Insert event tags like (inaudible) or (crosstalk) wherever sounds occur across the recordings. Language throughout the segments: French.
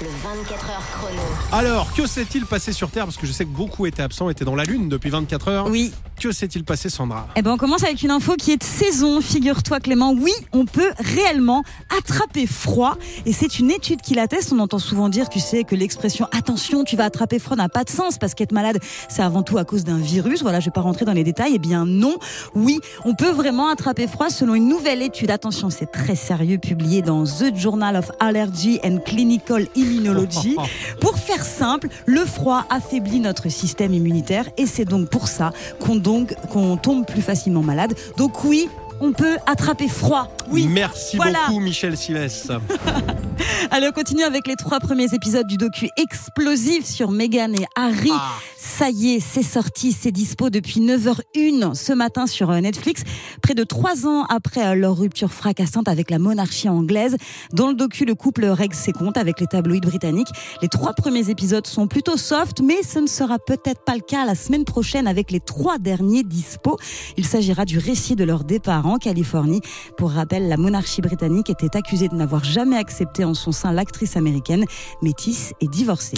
Le 24 heures chrono. Alors, que s'est-il passé sur Terre? Parce que je sais que beaucoup étaient absents, étaient dans la Lune depuis 24 heures. Oui. Que s'est-il passé, Sandra? Eh ben, on commence avec une info qui est de saison. Figure-toi, Clément. Oui, on peut réellement attraper froid. Et c'est une étude qui l'atteste. On entend souvent dire, tu sais, que l'expression attention, tu vas attraper froid n'a pas de sens parce qu'être malade, c'est avant tout à cause d'un virus. Voilà, je vais pas rentrer dans les détails. Eh bien, non. Oui, on peut vraiment attraper froid selon une nouvelle étude. Attention, c'est très sérieux, publié dans The Journal of Allergy and Clinical Immunology. (laughs) Pour faire simple, le froid affaiblit notre système immunitaire et c'est donc pour ça qu'on donc qu'on tombe plus facilement malade. Donc oui, on peut attraper froid. Oui. Merci voilà. beaucoup, Michel Silès. (laughs) Allez, on continue avec les trois premiers épisodes du docu explosif sur Meghan et Harry. Ah. Ça y est, c'est sorti, c'est dispo depuis 9h01 ce matin sur euh, Netflix. Près de trois ans après euh, leur rupture fracassante avec la monarchie anglaise. Dans le docu, le couple règle ses comptes avec les tabloïds britanniques. Les trois premiers épisodes sont plutôt soft, mais ce ne sera peut-être pas le cas la semaine prochaine avec les trois derniers dispo. Il s'agira du récit de leur départ en Californie. Pour rappel, la monarchie britannique était accusée de n'avoir jamais accepté en son sein l'actrice américaine, métisse et divorcée.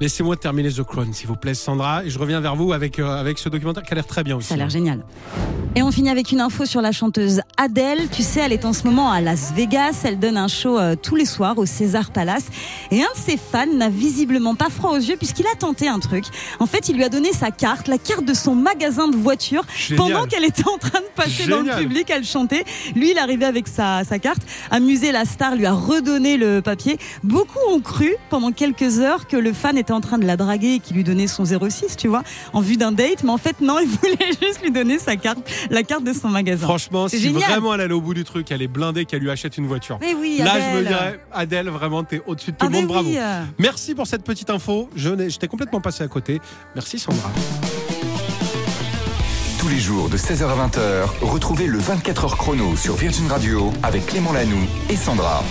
Laissez-moi terminer The Crown, s'il vous plaît, Sandra. Et je reviens vers vous avec, euh, avec ce documentaire qui a l'air très bien aussi. Ça a l'air génial. Et on finit avec une info sur la chanteuse Adele. Tu sais, elle est en ce moment à Las Vegas. Elle donne un show euh, tous les soirs au César Palace. Et un de ses fans n'a visiblement pas froid aux yeux puisqu'il a tenté un truc. En fait, il lui a donné sa carte, la carte de son magasin de voitures. Génial. Pendant qu'elle était en train de passer dans le Génial. public, elle chantait. Lui, il arrivait avec sa, sa carte. Amusé, la star lui a redonné le papier. Beaucoup ont cru pendant quelques heures que le fan était en train de la draguer et qu'il lui donnait son 06, tu vois, en vue d'un date. Mais en fait, non, (laughs) il voulait juste lui donner sa carte, la carte de son magasin. Franchement, C'est si génial. vraiment elle allait au bout du truc, elle est blindée, qu'elle lui achète une voiture. Mais oui, Là, Adèle. je me dirais, Adèle, vraiment, t'es au-dessus de tout Ah le monde, bravo. oui. Merci pour cette petite info. Je n'ai- J'étais complètement passé à côté. Merci, Sandra. Tous les jours de 16h à 20h, retrouvez le 24h chrono sur Virgin Radio avec Clément Lanoux et Sandra.